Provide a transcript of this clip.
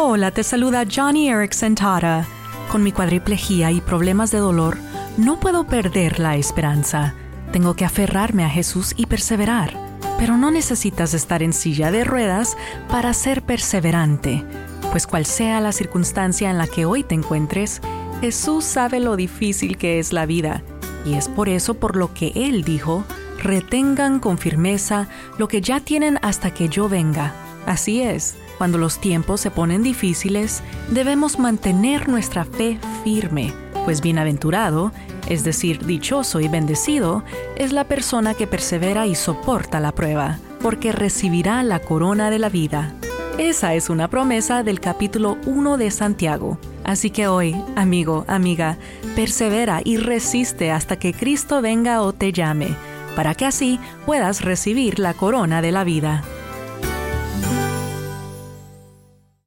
Hola, te saluda Johnny Erickson Tara. Con mi cuadriplejía y problemas de dolor, no puedo perder la esperanza. Tengo que aferrarme a Jesús y perseverar. Pero no necesitas estar en silla de ruedas para ser perseverante, pues cual sea la circunstancia en la que hoy te encuentres, Jesús sabe lo difícil que es la vida, y es por eso por lo que Él dijo, retengan con firmeza lo que ya tienen hasta que yo venga. Así es, cuando los tiempos se ponen difíciles, debemos mantener nuestra fe firme, pues bienaventurado, es decir, dichoso y bendecido, es la persona que persevera y soporta la prueba, porque recibirá la corona de la vida. Esa es una promesa del capítulo 1 de Santiago. Así que hoy, amigo, amiga, persevera y resiste hasta que Cristo venga o te llame, para que así puedas recibir la corona de la vida.